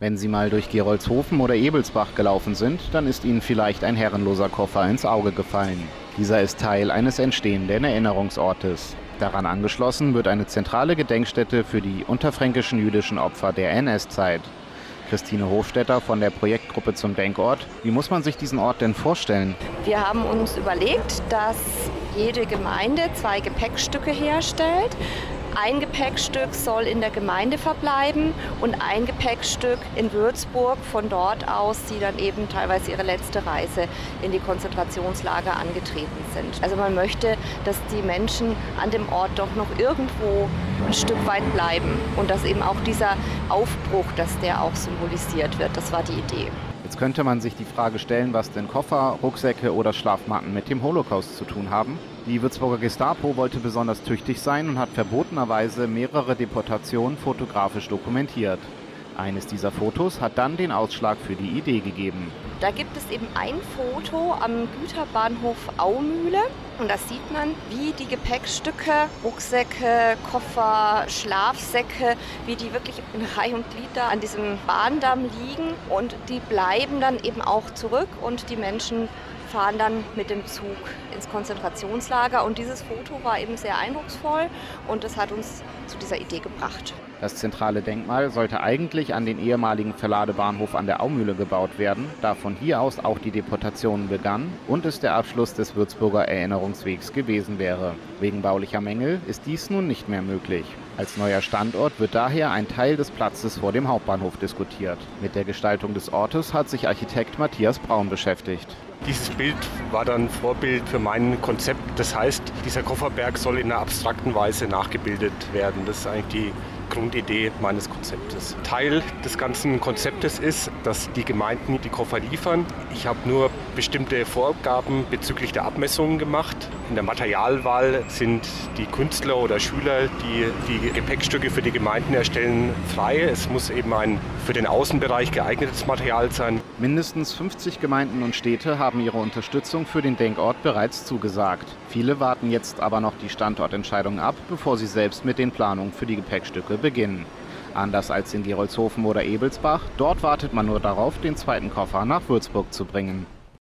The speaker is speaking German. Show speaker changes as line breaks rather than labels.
Wenn Sie mal durch Gerolzhofen oder Ebelsbach gelaufen sind, dann ist Ihnen vielleicht ein herrenloser Koffer ins Auge gefallen. Dieser ist Teil eines entstehenden Erinnerungsortes. Daran angeschlossen wird eine zentrale Gedenkstätte für die unterfränkischen jüdischen Opfer der NS-Zeit. Christine Hofstetter von der Projektgruppe zum Denkort. Wie muss man sich diesen Ort denn vorstellen?
Wir haben uns überlegt, dass jede Gemeinde zwei Gepäckstücke herstellt. Ein Gepäckstück soll in der Gemeinde verbleiben und ein Gepäckstück in Würzburg. Von dort aus, die dann eben teilweise ihre letzte Reise in die Konzentrationslager angetreten sind. Also man möchte, dass die Menschen an dem Ort doch noch irgendwo ein Stück weit bleiben und dass eben auch dieser Aufbruch, dass der auch symbolisiert wird. Das war die Idee.
Jetzt könnte man sich die Frage stellen, was denn Koffer, Rucksäcke oder Schlafmatten mit dem Holocaust zu tun haben. Die Würzburger Gestapo wollte besonders tüchtig sein und hat verbotenerweise mehrere Deportationen fotografisch dokumentiert. Eines dieser Fotos hat dann den Ausschlag für die Idee gegeben.
Da gibt es eben ein Foto am Güterbahnhof Aumühle und da sieht man, wie die Gepäckstücke, Rucksäcke, Koffer, Schlafsäcke, wie die wirklich in Reihe und Glied da an diesem Bahndamm liegen und die bleiben dann eben auch zurück und die Menschen fahren dann mit dem Zug ins Konzentrationslager. Und dieses Foto war eben sehr eindrucksvoll und das hat uns zu dieser Idee gebracht.
Das zentrale Denkmal sollte eigentlich an den ehemaligen Verladebahnhof an der Aumühle gebaut werden, da von hier aus auch die Deportation begann und es der Abschluss des Würzburger Erinnerungswegs gewesen wäre. Wegen baulicher Mängel ist dies nun nicht mehr möglich. Als neuer Standort wird daher ein Teil des Platzes vor dem Hauptbahnhof diskutiert. Mit der Gestaltung des Ortes hat sich Architekt Matthias Braun beschäftigt.
Dieses Bild war dann Vorbild für mein Konzept. Das heißt, dieser Kofferberg soll in einer abstrakten Weise nachgebildet werden. Das ist eigentlich die Grundidee meines Konzeptes. Teil des ganzen Konzeptes ist, dass die Gemeinden die Koffer liefern. Ich habe nur bestimmte Vorgaben bezüglich der Abmessungen gemacht. In der Materialwahl sind die Künstler oder Schüler, die die Gepäckstücke für die Gemeinden erstellen, frei. Es muss eben ein für den Außenbereich geeignetes Material sein.
Mindestens 50 Gemeinden und Städte haben ihre Unterstützung für den Denkort bereits zugesagt. Viele warten jetzt aber noch die Standortentscheidung ab, bevor sie selbst mit den Planungen für die Gepäckstücke beginnen. Anders als in Gerolzhofen oder Ebelsbach, dort wartet man nur darauf, den zweiten Koffer nach Würzburg zu bringen.